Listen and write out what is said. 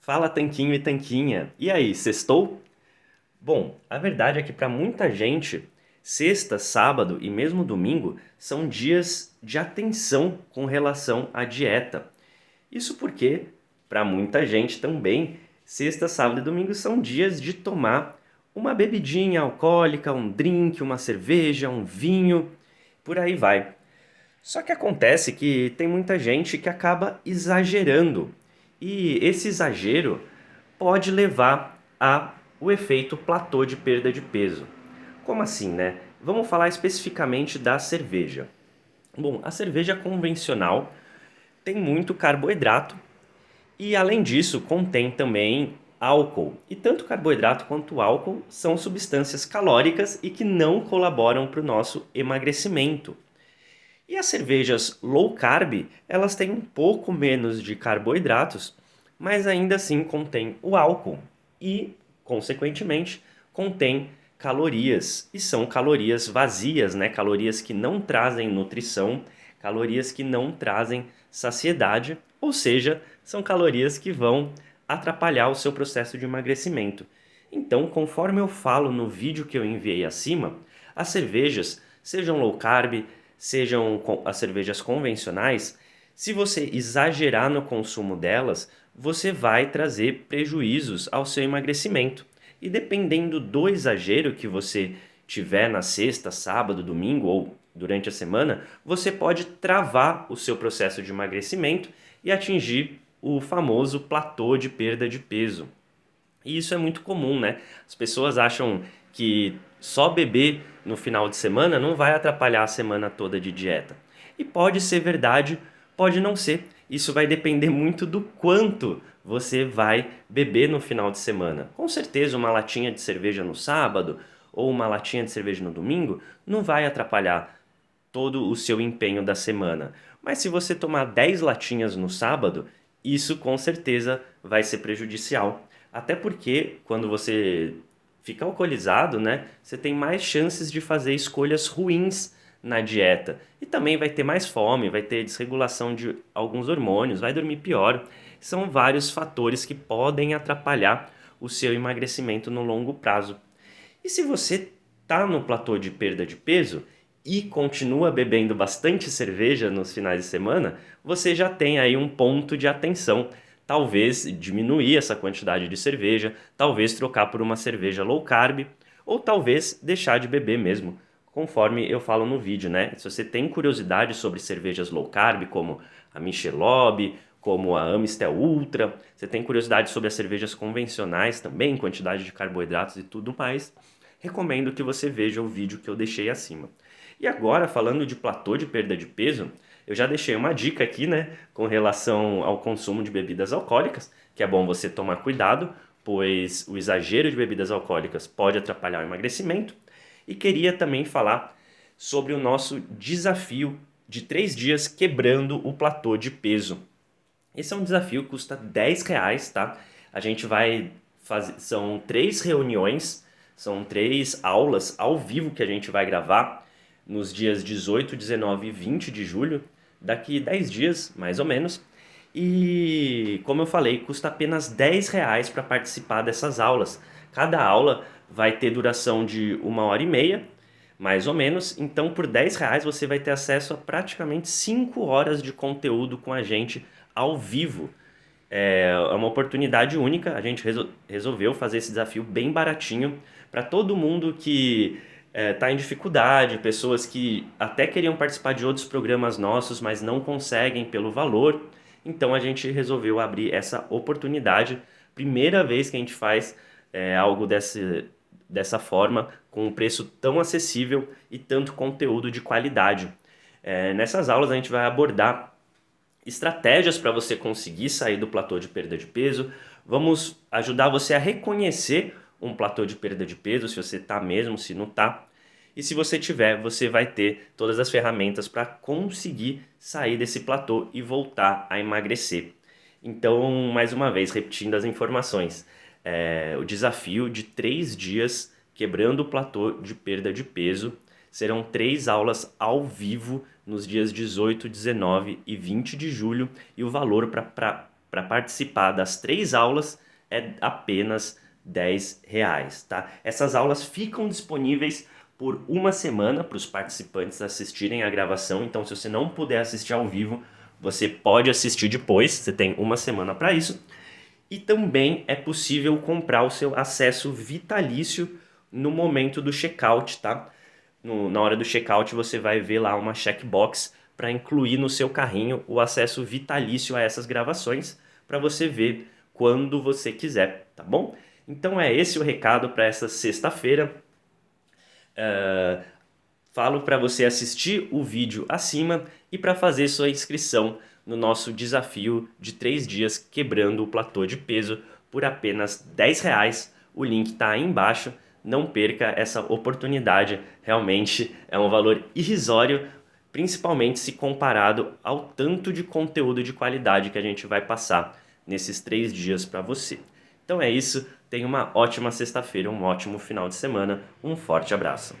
Fala Tanquinho e Tanquinha. E aí, sextou? Bom, a verdade é que para muita gente, sexta, sábado e mesmo domingo são dias de atenção com relação à dieta. Isso porque, para muita gente também, sexta, sábado e domingo são dias de tomar uma bebidinha alcoólica, um drink, uma cerveja, um vinho, por aí vai. Só que acontece que tem muita gente que acaba exagerando. E esse exagero pode levar a o efeito platô de perda de peso. Como assim, né? Vamos falar especificamente da cerveja. Bom, a cerveja convencional tem muito carboidrato e além disso contém também álcool. E tanto carboidrato quanto álcool são substâncias calóricas e que não colaboram para o nosso emagrecimento. E as cervejas low carb, elas têm um pouco menos de carboidratos, mas ainda assim contém o álcool e, consequentemente, contém calorias. E são calorias vazias, né? Calorias que não trazem nutrição, calorias que não trazem saciedade, ou seja, são calorias que vão atrapalhar o seu processo de emagrecimento. Então, conforme eu falo no vídeo que eu enviei acima, as cervejas, sejam low carb, sejam as cervejas convencionais, se você exagerar no consumo delas, você vai trazer prejuízos ao seu emagrecimento. E dependendo do exagero que você tiver na sexta, sábado, domingo ou durante a semana, você pode travar o seu processo de emagrecimento e atingir o famoso platô de perda de peso. E isso é muito comum, né? As pessoas acham que só beber no final de semana não vai atrapalhar a semana toda de dieta. E pode ser verdade, pode não ser. Isso vai depender muito do quanto você vai beber no final de semana. Com certeza, uma latinha de cerveja no sábado ou uma latinha de cerveja no domingo não vai atrapalhar todo o seu empenho da semana. Mas se você tomar 10 latinhas no sábado, isso com certeza vai ser prejudicial. Até porque quando você fica alcoolizado, né, você tem mais chances de fazer escolhas ruins na dieta. E também vai ter mais fome, vai ter desregulação de alguns hormônios, vai dormir pior. São vários fatores que podem atrapalhar o seu emagrecimento no longo prazo. E se você está no platô de perda de peso e continua bebendo bastante cerveja nos finais de semana, você já tem aí um ponto de atenção talvez diminuir essa quantidade de cerveja, talvez trocar por uma cerveja low carb ou talvez deixar de beber mesmo, conforme eu falo no vídeo, né? Se você tem curiosidade sobre cervejas low carb, como a Michelob, como a Amstel Ultra, você tem curiosidade sobre as cervejas convencionais também, quantidade de carboidratos e tudo mais, recomendo que você veja o vídeo que eu deixei acima. E agora, falando de platô de perda de peso, eu já deixei uma dica aqui, né, com relação ao consumo de bebidas alcoólicas, que é bom você tomar cuidado, pois o exagero de bebidas alcoólicas pode atrapalhar o emagrecimento. E queria também falar sobre o nosso desafio de três dias quebrando o platô de peso. Esse é um desafio que custa 10 reais, tá? A gente vai fazer. São três reuniões, são três aulas ao vivo que a gente vai gravar nos dias 18, 19 e 20 de julho daqui 10 dias, mais ou menos. E, como eu falei, custa apenas 10 reais para participar dessas aulas. Cada aula vai ter duração de uma hora e meia, mais ou menos. Então, por 10 reais você vai ter acesso a praticamente 5 horas de conteúdo com a gente ao vivo. É, é uma oportunidade única. A gente resol resolveu fazer esse desafio bem baratinho para todo mundo que está é, tá em dificuldade, pessoas que até queriam participar de outros programas nossos, mas não conseguem pelo valor. Então a gente resolveu abrir essa oportunidade. Primeira vez que a gente faz é, algo desse, dessa forma, com um preço tão acessível e tanto conteúdo de qualidade. É, nessas aulas a gente vai abordar estratégias para você conseguir sair do platô de perda de peso. Vamos ajudar você a reconhecer um platô de perda de peso, se você está mesmo, se não está. E se você tiver, você vai ter todas as ferramentas para conseguir sair desse platô e voltar a emagrecer. Então, mais uma vez, repetindo as informações, é, o desafio de três dias quebrando o platô de perda de peso serão três aulas ao vivo nos dias 18, 19 e 20 de julho e o valor para participar das três aulas é apenas 10 reais, tá? Essas aulas ficam disponíveis por uma semana para os participantes assistirem a gravação. Então, se você não puder assistir ao vivo, você pode assistir depois. Você tem uma semana para isso. E também é possível comprar o seu acesso vitalício no momento do checkout, tá? No, na hora do checkout você vai ver lá uma checkbox para incluir no seu carrinho o acesso vitalício a essas gravações para você ver quando você quiser, tá bom? Então é esse o recado para essa sexta-feira. Uh, falo para você assistir o vídeo acima e para fazer sua inscrição no nosso desafio de três dias quebrando o platô de peso por apenas 10 reais. O link está aí embaixo. Não perca essa oportunidade. Realmente é um valor irrisório, principalmente se comparado ao tanto de conteúdo de qualidade que a gente vai passar nesses três dias para você. Então é isso. Tenha uma ótima sexta-feira, um ótimo final de semana. Um forte abraço.